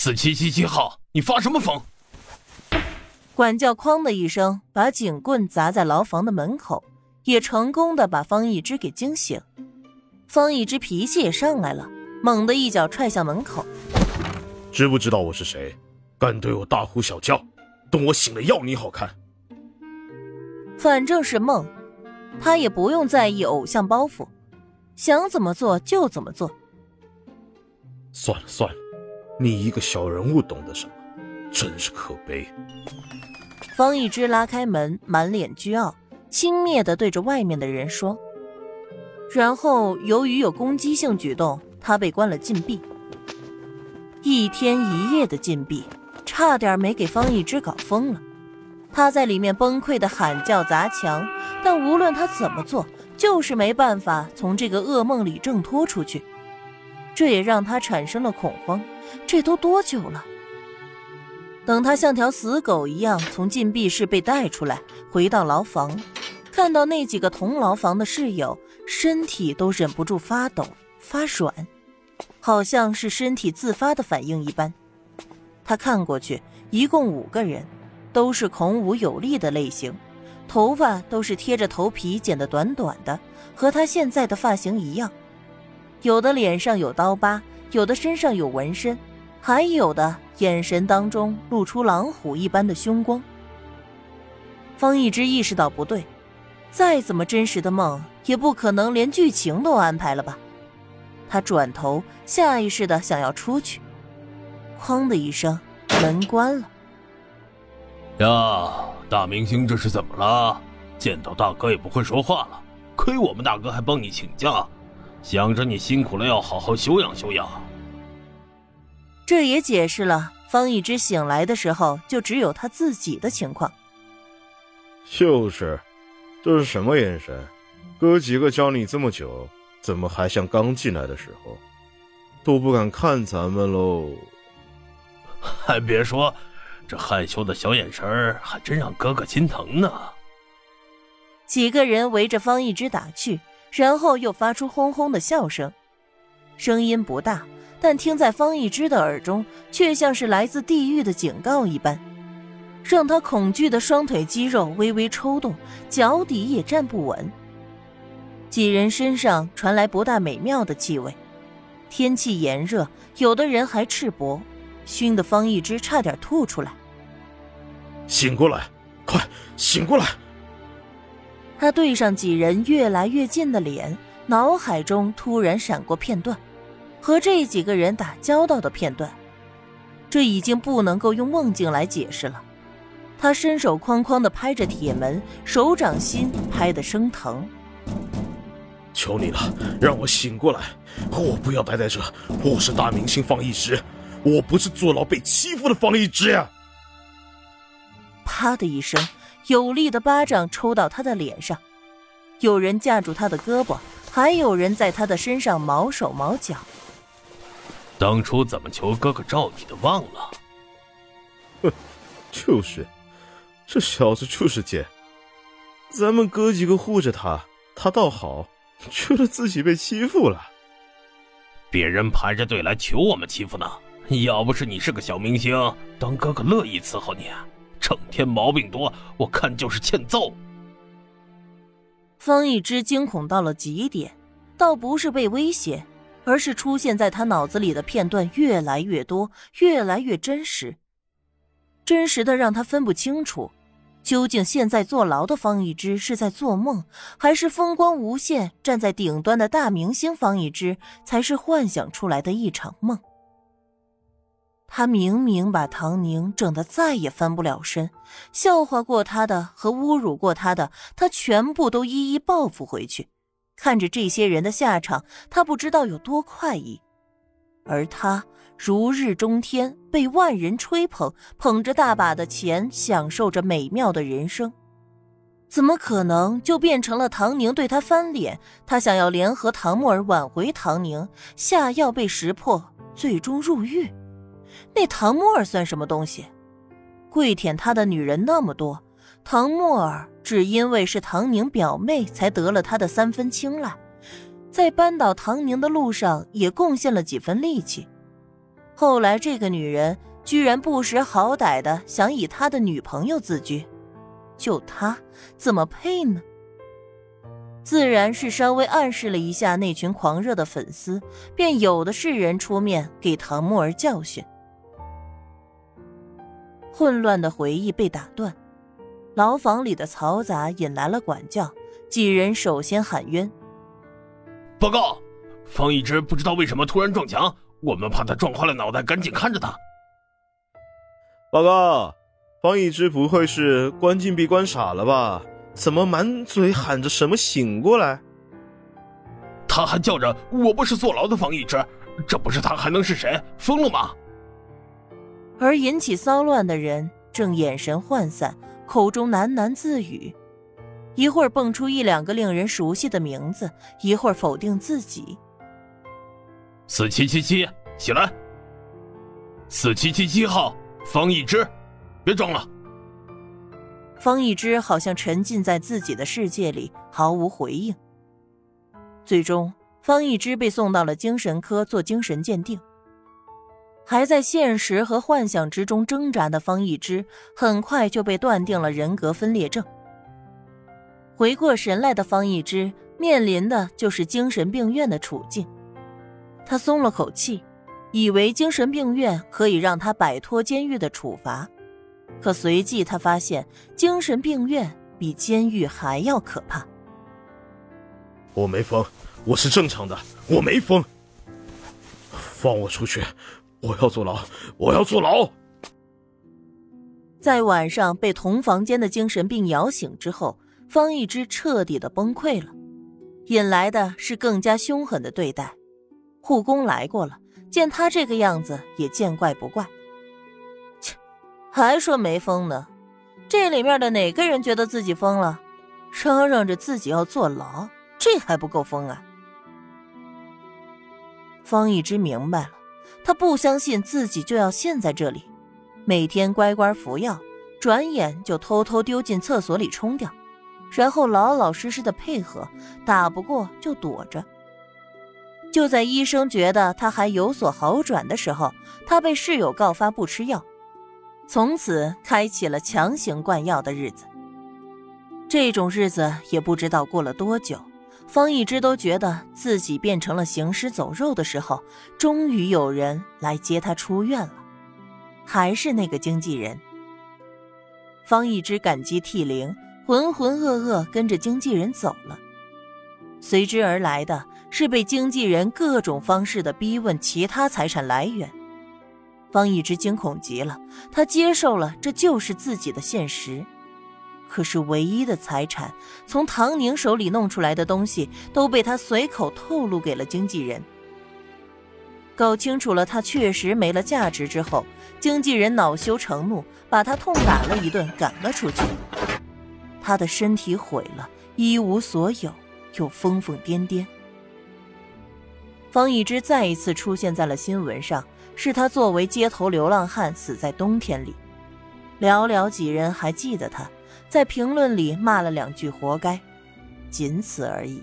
四七七七号，你发什么疯？管教哐的一声，把警棍砸在牢房的门口，也成功的把方一之给惊醒。方一之脾气也上来了，猛地一脚踹向门口。知不知道我是谁？敢对我大呼小叫，等我醒了要你好看。反正是梦，他也不用在意偶像包袱，想怎么做就怎么做。算了算了，你一个小人物懂得什么？真是可悲。方一之拉开门，满脸倨傲，轻蔑的对着外面的人说。然后由于有攻击性举动，他被关了禁闭。一天一夜的禁闭，差点没给方一之搞疯了。他在里面崩溃的喊叫砸墙，但无论他怎么做，就是没办法从这个噩梦里挣脱出去。这也让他产生了恐慌。这都多久了？等他像条死狗一样从禁闭室被带出来，回到牢房，看到那几个同牢房的室友，身体都忍不住发抖发软，好像是身体自发的反应一般。他看过去，一共五个人。都是孔武有力的类型，头发都是贴着头皮剪得短短的，和他现在的发型一样。有的脸上有刀疤，有的身上有纹身，还有的眼神当中露出狼虎一般的凶光。方一之意识到不对，再怎么真实的梦，也不可能连剧情都安排了吧？他转头，下意识的想要出去，哐的一声，门关了。呀，大明星这是怎么了？见到大哥也不会说话了，亏我们大哥还帮你请假，想着你辛苦了要好好休养休养。这也解释了方一之醒来的时候就只有他自己的情况。就是，这是什么眼神？哥几个教你这么久，怎么还像刚进来的时候？都不敢看咱们喽？还别说。这害羞的小眼神儿，还真让哥哥心疼呢。几个人围着方一之打趣，然后又发出轰轰的笑声，声音不大，但听在方一之的耳中，却像是来自地狱的警告一般，让他恐惧的双腿肌肉微微抽动，脚底也站不稳。几人身上传来不大美妙的气味，天气炎热，有的人还赤膊，熏得方一之差点吐出来。醒过来，快醒过来！他对上几人越来越近的脸，脑海中突然闪过片段，和这几个人打交道的片段。这已经不能够用梦境来解释了。他伸手哐哐的拍着铁门，手掌心拍得生疼。求你了，让我醒过来！我不要待在这，我是大明星方一之，我不是坐牢被欺负的方一之呀！啪的一声，有力的巴掌抽到他的脸上，有人架住他的胳膊，还有人在他的身上毛手毛脚。当初怎么求哥哥罩你的忘了？哼，就是，这小子就是贱。咱们哥几个护着他，他倒好，觉得自己被欺负了。别人排着队来求我们欺负呢，要不是你是个小明星，当哥哥乐意伺候你。整天毛病多，我看就是欠揍。方一之惊恐到了极点，倒不是被威胁，而是出现在他脑子里的片段越来越多，越来越真实，真实的让他分不清楚，究竟现在坐牢的方一之是在做梦，还是风光无限站在顶端的大明星方一之才是幻想出来的一场梦。他明明把唐宁整得再也翻不了身，笑话过他的和侮辱过他的，他全部都一一报复回去。看着这些人的下场，他不知道有多快意。而他如日中天，被万人吹捧，捧着大把的钱，享受着美妙的人生，怎么可能就变成了唐宁对他翻脸？他想要联合唐沫儿挽回唐宁，下药被识破，最终入狱。那唐沫儿算什么东西？跪舔他的女人那么多，唐沫儿只因为是唐宁表妹才得了他的三分青睐，在扳倒唐宁的路上也贡献了几分力气。后来这个女人居然不识好歹的想以他的女朋友自居，就他怎么配呢？自然是稍微暗示了一下那群狂热的粉丝，便有的是人出面给唐木儿教训。混乱的回忆被打断，牢房里的嘈杂引来了管教。几人首先喊冤：“报告，方一之不知道为什么突然撞墙，我们怕他撞坏了脑袋，赶紧看着他。”报告，方一之不会是关禁闭关傻了吧？怎么满嘴喊着什么醒过来？他还叫着“我不是坐牢的方一之”，这不是他还能是谁？疯了吗？而引起骚乱的人正眼神涣散，口中喃喃自语，一会儿蹦出一两个令人熟悉的名字，一会儿否定自己。四七七七，起来！四七七七号，方一之，别装了。方一之好像沉浸在自己的世界里，毫无回应。最终，方一之被送到了精神科做精神鉴定。还在现实和幻想之中挣扎的方一之，很快就被断定了人格分裂症。回过神来的方一之，面临的就是精神病院的处境。他松了口气，以为精神病院可以让他摆脱监狱的处罚。可随即，他发现精神病院比监狱还要可怕。我没疯，我是正常的，我没疯。放我出去！我要坐牢！我要坐牢！在晚上被同房间的精神病摇醒之后，方一之彻底的崩溃了，引来的是更加凶狠的对待。护工来过了，见他这个样子，也见怪不怪。切还说没疯呢，这里面的哪个人觉得自己疯了？嚷嚷着自己要坐牢，这还不够疯啊！方一之明白了，他不相信自己就要陷在这里，每天乖乖服药，转眼就偷偷丢进厕所里冲掉，然后老老实实的配合，打不过就躲着。就在医生觉得他还有所好转的时候，他被室友告发不吃药。从此开启了强行灌药的日子。这种日子也不知道过了多久，方一之都觉得自己变成了行尸走肉的时候，终于有人来接他出院了，还是那个经纪人。方一之感激涕零，浑浑噩噩跟着经纪人走了，随之而来的是被经纪人各种方式的逼问其他财产来源。方一之惊恐极了，他接受了这就是自己的现实。可是唯一的财产，从唐宁手里弄出来的东西，都被他随口透露给了经纪人。搞清楚了他确实没了价值之后，经纪人恼羞成怒，把他痛打了一顿，赶了出去。他的身体毁了，一无所有，又疯疯癫癫。方一之再一次出现在了新闻上。是他作为街头流浪汉死在冬天里，寥寥几人还记得他，在评论里骂了两句“活该”，仅此而已。